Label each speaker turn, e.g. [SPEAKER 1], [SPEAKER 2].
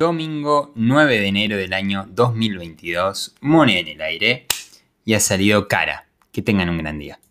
[SPEAKER 1] Domingo 9 de enero del año 2022, moneda en el aire y ha salido cara. Que tengan un gran día.